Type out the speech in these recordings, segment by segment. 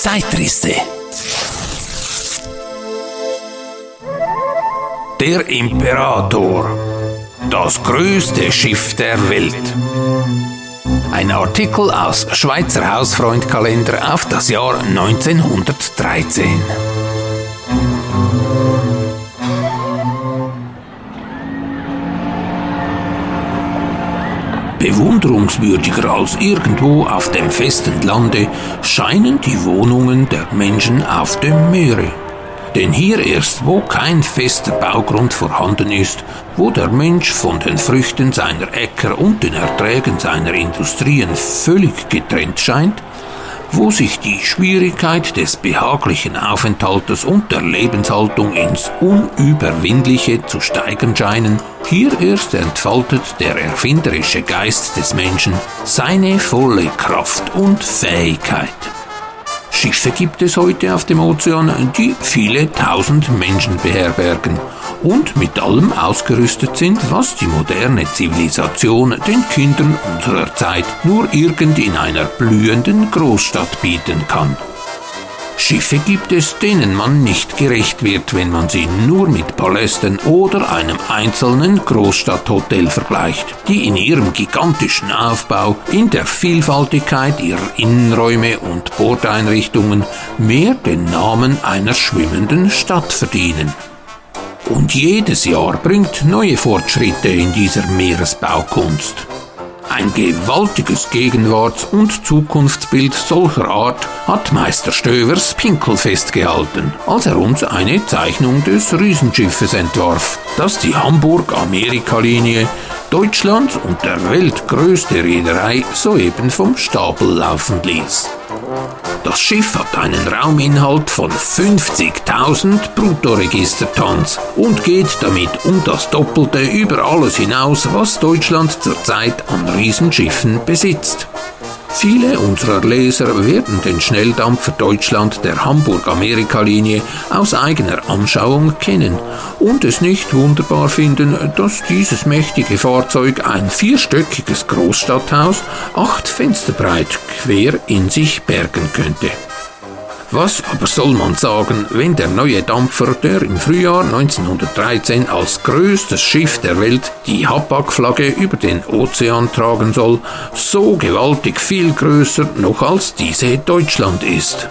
Zeitrisse. Der Imperator. Das größte Schiff der Welt. Ein Artikel aus Schweizer Hausfreundkalender auf das Jahr 1913. Bewunderungswürdiger als irgendwo auf dem festen Lande scheinen die Wohnungen der Menschen auf dem Meere. Denn hier erst, wo kein fester Baugrund vorhanden ist, wo der Mensch von den Früchten seiner Äcker und den Erträgen seiner Industrien völlig getrennt scheint, wo sich die Schwierigkeit des behaglichen Aufenthaltes und der Lebenshaltung ins Unüberwindliche zu steigern scheinen, hier erst entfaltet der erfinderische Geist des Menschen seine volle Kraft und Fähigkeit. Schiffe gibt es heute auf dem Ozean, die viele tausend Menschen beherbergen und mit allem ausgerüstet sind, was die moderne Zivilisation den Kindern unserer Zeit nur irgend in einer blühenden Großstadt bieten kann. Schiffe gibt es, denen man nicht gerecht wird, wenn man sie nur mit Palästen oder einem einzelnen Großstadthotel vergleicht, die in ihrem gigantischen Aufbau, in der Vielfaltigkeit ihrer Innenräume und Bordeinrichtungen mehr den Namen einer schwimmenden Stadt verdienen. Und jedes Jahr bringt neue Fortschritte in dieser Meeresbaukunst. Ein gewaltiges Gegenwarts- und Zukunftsbild solcher Art hat Meister Stövers Pinkel festgehalten, als er uns eine Zeichnung des Riesenschiffes entwarf, das die Hamburg-Amerika-Linie Deutschlands und der weltgrößte Reederei soeben vom Stapel laufen ließ. Das Schiff hat einen Rauminhalt von 50.000 Bruttoregistertons und geht damit um das Doppelte über alles hinaus, was Deutschland zurzeit an Riesenschiffen besitzt. Viele unserer Leser werden den Schnelldampfer Deutschland der Hamburg-Amerika-Linie aus eigener Anschauung kennen und es nicht wunderbar finden, dass dieses mächtige Fahrzeug ein vierstöckiges Großstadthaus acht Fenster breit quer in sich bergen könnte. Was aber soll man sagen, wenn der neue Dampfer, der im Frühjahr 1913 als größtes Schiff der Welt die Hapag-Flagge über den Ozean tragen soll, so gewaltig viel größer noch als diese Deutschland ist?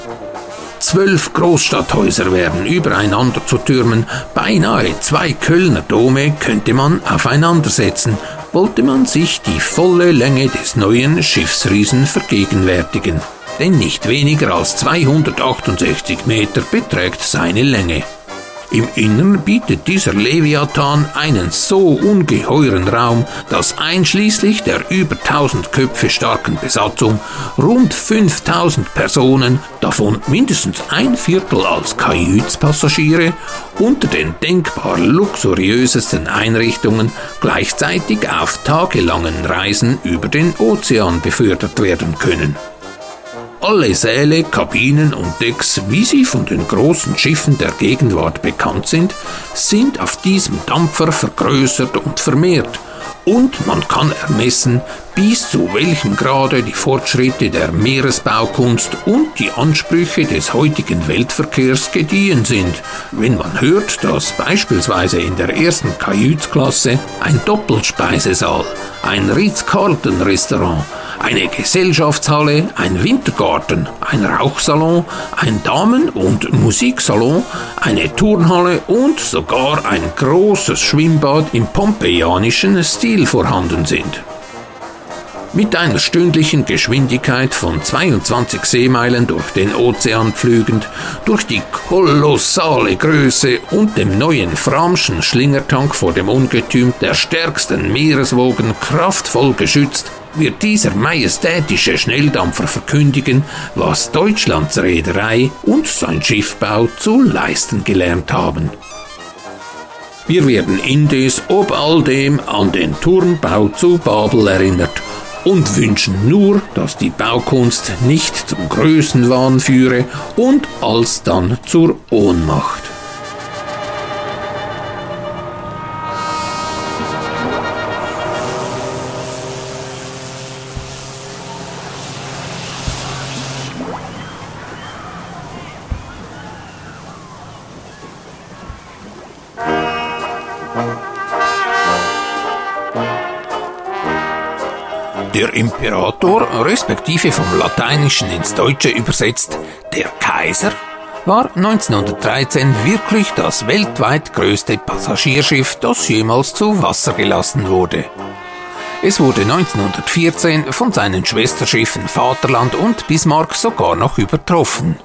Zwölf Großstadthäuser werden übereinander zu Türmen, beinahe zwei Kölner Dome könnte man aufeinandersetzen, wollte man sich die volle Länge des neuen Schiffsriesen vergegenwärtigen denn nicht weniger als 268 Meter beträgt seine Länge. Im Innern bietet dieser Leviathan einen so ungeheuren Raum, dass einschließlich der über 1000 Köpfe starken Besatzung rund 5000 Personen, davon mindestens ein Viertel als Kajütspassagiere, unter den denkbar luxuriösesten Einrichtungen gleichzeitig auf tagelangen Reisen über den Ozean befördert werden können. Alle Säle, Kabinen und Decks, wie sie von den großen Schiffen der Gegenwart bekannt sind, sind auf diesem Dampfer vergrößert und vermehrt. Und man kann ermessen, bis zu welchem Grade die Fortschritte der Meeresbaukunst und die Ansprüche des heutigen Weltverkehrs gediehen sind, wenn man hört, dass beispielsweise in der ersten Kajütsklasse ein Doppelspeisesaal, ein Ritz-Carlton-Restaurant, eine Gesellschaftshalle, ein Wintergarten, ein Rauchsalon, ein Damen- und Musiksalon, eine Turnhalle und sogar ein großes Schwimmbad im pompeianischen Stil vorhanden sind. Mit einer stündlichen Geschwindigkeit von 22 Seemeilen durch den Ozean pflügend, durch die kolossale Größe und dem neuen Framschen Schlingertank vor dem Ungetüm der stärksten Meereswogen kraftvoll geschützt, wird dieser majestätische Schnelldampfer verkündigen, was Deutschlands Reederei und sein Schiffbau zu leisten gelernt haben. Wir werden indes ob all dem an den Turmbau zu Babel erinnert und wünschen nur, dass die Baukunst nicht zum Größenwahn führe und alsdann zur Ohnmacht. Der Imperator, respektive vom Lateinischen ins Deutsche übersetzt, der Kaiser, war 1913 wirklich das weltweit größte Passagierschiff, das jemals zu Wasser gelassen wurde. Es wurde 1914 von seinen Schwesterschiffen Vaterland und Bismarck sogar noch übertroffen.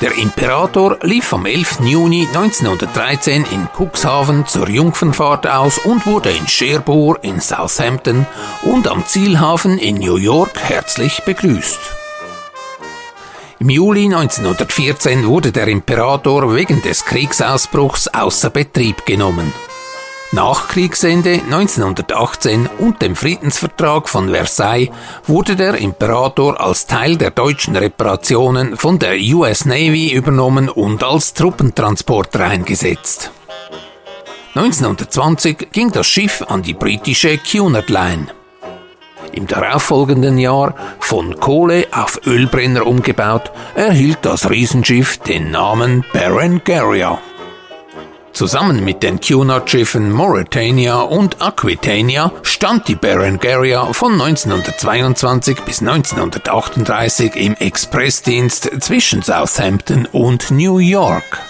Der Imperator lief am 11. Juni 1913 in Cuxhaven zur Jungfernfahrt aus und wurde in Cherbourg in Southampton und am Zielhafen in New York herzlich begrüßt. Im Juli 1914 wurde der Imperator wegen des Kriegsausbruchs außer Betrieb genommen. Nach Kriegsende 1918 und dem Friedensvertrag von Versailles wurde der Imperator als Teil der deutschen Reparationen von der US Navy übernommen und als Truppentransporter eingesetzt. 1920 ging das Schiff an die britische Cunard Line. Im darauffolgenden Jahr, von Kohle auf Ölbrenner umgebaut, erhielt das Riesenschiff den Namen Berengaria. Zusammen mit den Cunard-Schiffen Mauretania und Aquitania stand die Berengaria von 1922 bis 1938 im Expressdienst zwischen Southampton und New York.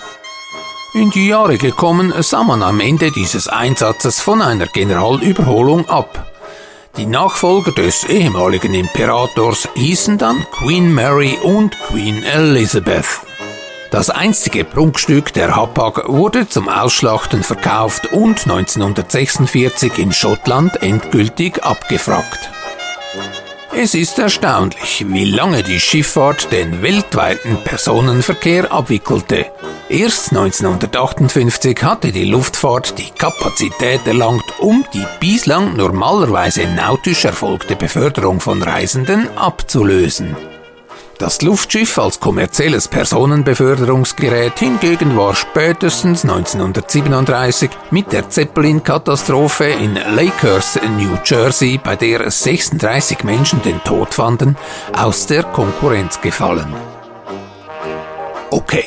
In die Jahre gekommen sah man am Ende dieses Einsatzes von einer Generalüberholung ab. Die Nachfolger des ehemaligen Imperators hießen dann Queen Mary und Queen Elizabeth. Das einstige Prunkstück der Hapag wurde zum Ausschlachten verkauft und 1946 in Schottland endgültig abgefragt. Es ist erstaunlich, wie lange die Schifffahrt den weltweiten Personenverkehr abwickelte. Erst 1958 hatte die Luftfahrt die Kapazität erlangt, um die bislang normalerweise nautisch erfolgte Beförderung von Reisenden abzulösen. Das Luftschiff als kommerzielles Personenbeförderungsgerät hingegen war spätestens 1937 mit der Zeppelin-Katastrophe in Lakehurst, New Jersey, bei der 36 Menschen den Tod fanden, aus der Konkurrenz gefallen. Okay,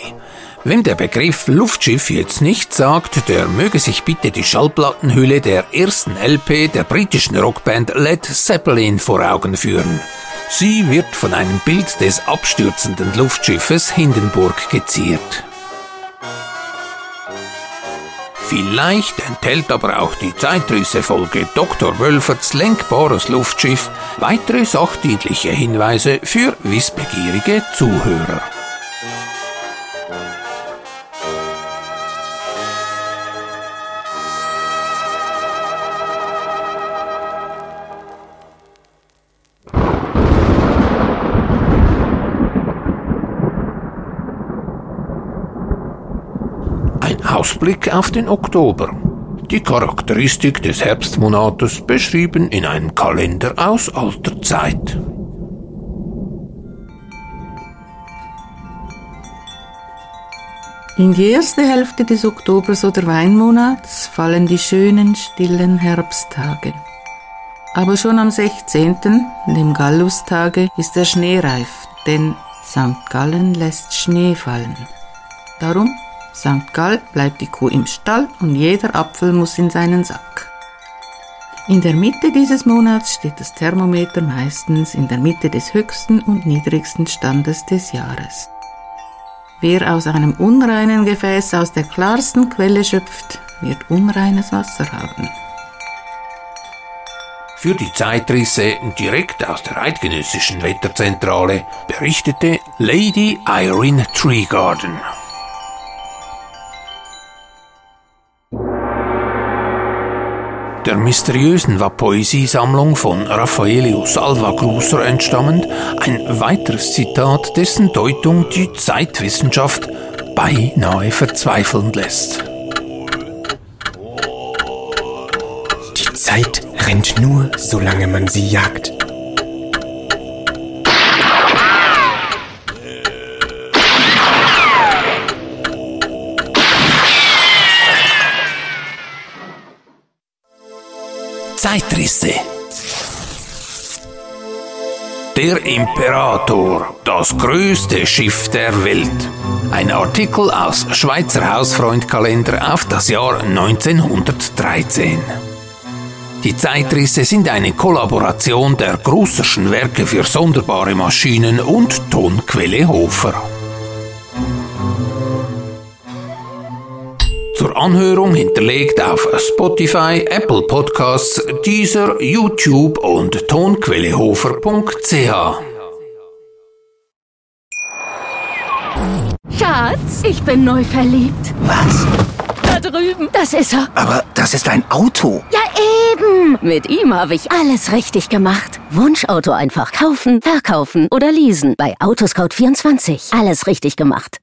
Wem der Begriff Luftschiff jetzt nicht sagt, der möge sich bitte die Schallplattenhülle der ersten LP der britischen Rockband Led Zeppelin vor Augen führen. Sie wird von einem Bild des abstürzenden Luftschiffes Hindenburg geziert. Vielleicht enthält aber auch die Zeitrisse-Folge Dr. Wölferts lenkbares Luftschiff weitere sachdienliche Hinweise für wissbegierige Zuhörer. Ausblick auf den Oktober. Die Charakteristik des Herbstmonates beschrieben in einem Kalender aus alter Zeit. In die erste Hälfte des Oktobers oder Weinmonats fallen die schönen, stillen Herbsttage. Aber schon am 16., dem Gallustage, ist der Schnee reif, denn St. Gallen lässt Schnee fallen. Darum St. Gall bleibt die Kuh im Stall und jeder Apfel muss in seinen Sack. In der Mitte dieses Monats steht das Thermometer meistens in der Mitte des höchsten und niedrigsten Standes des Jahres. Wer aus einem unreinen Gefäß aus der klarsten Quelle schöpft, wird unreines Wasser haben. Für die Zeitrisse direkt aus der eidgenössischen Wetterzentrale berichtete Lady Irene Treegarden. Der mysteriösen Poesiesammlung von Raffaelius Alva Gruser entstammend, ein weiteres Zitat, dessen Deutung die Zeitwissenschaft beinahe verzweifeln lässt. Die Zeit rennt nur, solange man sie jagt. Zeitrisse. Der Imperator, das größte Schiff der Welt. Ein Artikel aus Schweizer Hausfreundkalender auf das Jahr 1913. Die Zeitrisse sind eine Kollaboration der Grusserschen Werke für sonderbare Maschinen und Tonquelle Hofer. Anhörung hinterlegt auf Spotify, Apple Podcasts, Deezer, YouTube und tonquellehofer.ch. Schatz, ich bin neu verliebt. Was? Da drüben. Das ist er. Aber das ist ein Auto. Ja, eben. Mit ihm habe ich alles richtig gemacht. Wunschauto einfach kaufen, verkaufen oder leasen. Bei Autoscout24. Alles richtig gemacht.